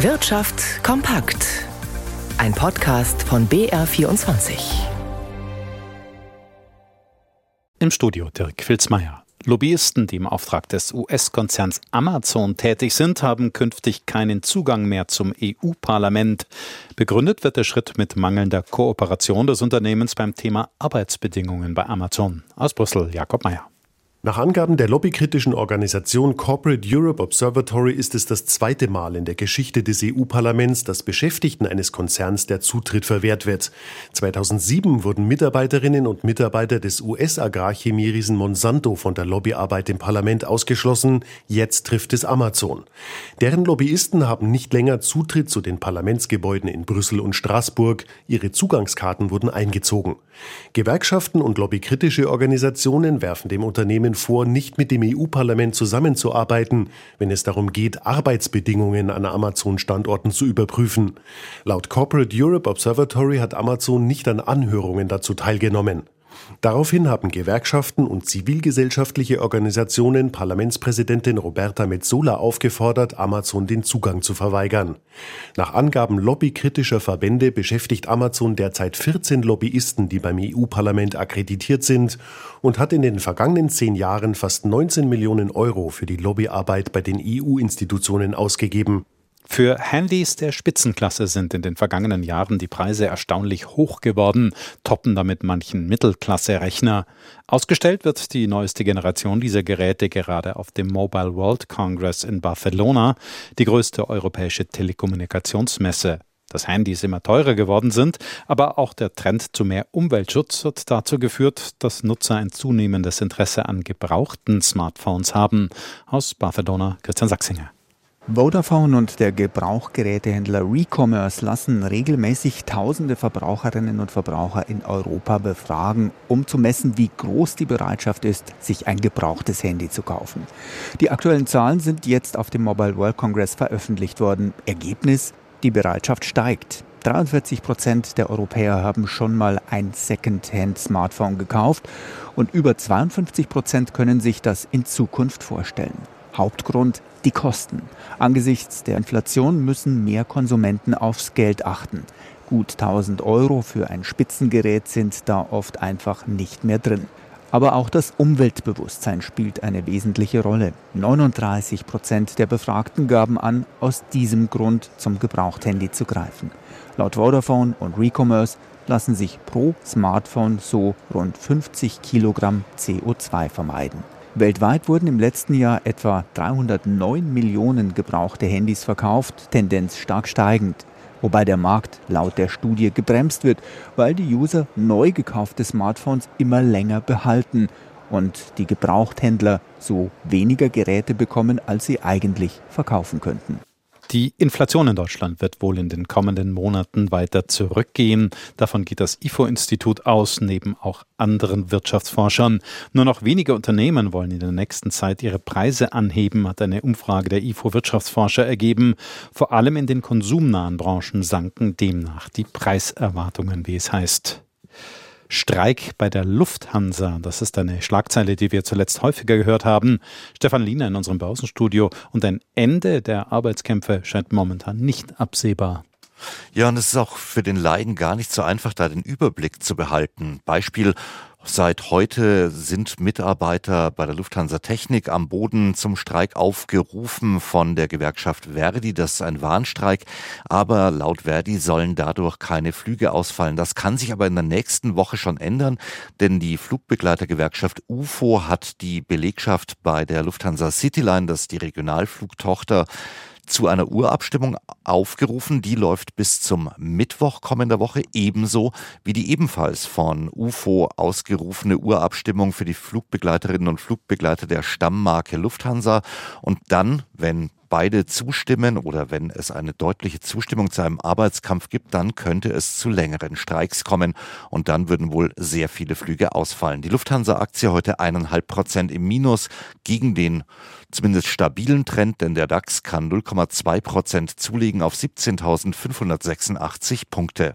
Wirtschaft kompakt. Ein Podcast von BR24. Im Studio Dirk Filzmeier. Lobbyisten, die im Auftrag des US-Konzerns Amazon tätig sind, haben künftig keinen Zugang mehr zum EU-Parlament. Begründet wird der Schritt mit mangelnder Kooperation des Unternehmens beim Thema Arbeitsbedingungen bei Amazon. Aus Brüssel, Jakob Mayer. Nach Angaben der lobbykritischen Organisation Corporate Europe Observatory ist es das zweite Mal in der Geschichte des EU-Parlaments, dass Beschäftigten eines Konzerns der Zutritt verwehrt wird. 2007 wurden Mitarbeiterinnen und Mitarbeiter des US-Agrarchemieriesen Monsanto von der Lobbyarbeit im Parlament ausgeschlossen. Jetzt trifft es Amazon. Deren Lobbyisten haben nicht länger Zutritt zu den Parlamentsgebäuden in Brüssel und Straßburg. Ihre Zugangskarten wurden eingezogen. Gewerkschaften und lobbykritische Organisationen werfen dem Unternehmen vor, nicht mit dem EU-Parlament zusammenzuarbeiten, wenn es darum geht, Arbeitsbedingungen an Amazon-Standorten zu überprüfen. Laut Corporate Europe Observatory hat Amazon nicht an Anhörungen dazu teilgenommen. Daraufhin haben Gewerkschaften und zivilgesellschaftliche Organisationen Parlamentspräsidentin Roberta Metsola aufgefordert, Amazon den Zugang zu verweigern. Nach Angaben lobbykritischer Verbände beschäftigt Amazon derzeit 14 Lobbyisten, die beim EU-Parlament akkreditiert sind und hat in den vergangenen zehn Jahren fast 19 Millionen Euro für die Lobbyarbeit bei den EU-Institutionen ausgegeben. Für Handys der Spitzenklasse sind in den vergangenen Jahren die Preise erstaunlich hoch geworden, toppen damit manchen Mittelklasse-Rechner. Ausgestellt wird die neueste Generation dieser Geräte gerade auf dem Mobile World Congress in Barcelona, die größte europäische Telekommunikationsmesse. Dass Handys immer teurer geworden sind, aber auch der Trend zu mehr Umweltschutz hat dazu geführt, dass Nutzer ein zunehmendes Interesse an gebrauchten Smartphones haben. Aus Barcelona Christian Sachsinger. Vodafone und der Gebrauchgerätehändler Recommerce lassen regelmäßig tausende Verbraucherinnen und Verbraucher in Europa befragen, um zu messen, wie groß die Bereitschaft ist, sich ein gebrauchtes Handy zu kaufen. Die aktuellen Zahlen sind jetzt auf dem Mobile World Congress veröffentlicht worden. Ergebnis, die Bereitschaft steigt. 43 Prozent der Europäer haben schon mal ein Second-Hand-Smartphone gekauft und über 52 Prozent können sich das in Zukunft vorstellen. Hauptgrund die Kosten. Angesichts der Inflation müssen mehr Konsumenten aufs Geld achten. Gut 1000 Euro für ein Spitzengerät sind da oft einfach nicht mehr drin. Aber auch das Umweltbewusstsein spielt eine wesentliche Rolle. 39 Prozent der Befragten gaben an, aus diesem Grund zum Gebrauchthandy zu greifen. Laut Vodafone und Recommerce lassen sich pro Smartphone so rund 50 Kilogramm CO2 vermeiden. Weltweit wurden im letzten Jahr etwa 309 Millionen gebrauchte Handys verkauft, Tendenz stark steigend. Wobei der Markt laut der Studie gebremst wird, weil die User neu gekaufte Smartphones immer länger behalten und die Gebrauchthändler so weniger Geräte bekommen, als sie eigentlich verkaufen könnten. Die Inflation in Deutschland wird wohl in den kommenden Monaten weiter zurückgehen. Davon geht das IFO-Institut aus, neben auch anderen Wirtschaftsforschern. Nur noch wenige Unternehmen wollen in der nächsten Zeit ihre Preise anheben, hat eine Umfrage der IFO-Wirtschaftsforscher ergeben. Vor allem in den konsumnahen Branchen sanken demnach die Preiserwartungen, wie es heißt. Streik bei der Lufthansa. Das ist eine Schlagzeile, die wir zuletzt häufiger gehört haben. Stefan Liener in unserem Börsenstudio. Und ein Ende der Arbeitskämpfe scheint momentan nicht absehbar. Ja, und es ist auch für den Laien gar nicht so einfach, da den Überblick zu behalten. Beispiel Seit heute sind Mitarbeiter bei der Lufthansa Technik am Boden zum Streik aufgerufen von der Gewerkschaft Verdi. Das ist ein Warnstreik, aber laut Verdi sollen dadurch keine Flüge ausfallen. Das kann sich aber in der nächsten Woche schon ändern, denn die Flugbegleitergewerkschaft UFO hat die Belegschaft bei der Lufthansa Cityline, das ist die Regionalflugtochter, zu einer Urabstimmung aufgerufen. Die läuft bis zum Mittwoch kommender Woche, ebenso wie die ebenfalls von UFO ausgerufene Urabstimmung für die Flugbegleiterinnen und Flugbegleiter der Stammmarke Lufthansa. Und dann, wenn beide zustimmen oder wenn es eine deutliche Zustimmung zu einem Arbeitskampf gibt, dann könnte es zu längeren Streiks kommen und dann würden wohl sehr viele Flüge ausfallen. Die Lufthansa-Aktie heute eineinhalb Prozent im Minus gegen den zumindest stabilen Trend, denn der DAX kann 0,2 Prozent zulegen auf 17.586 Punkte.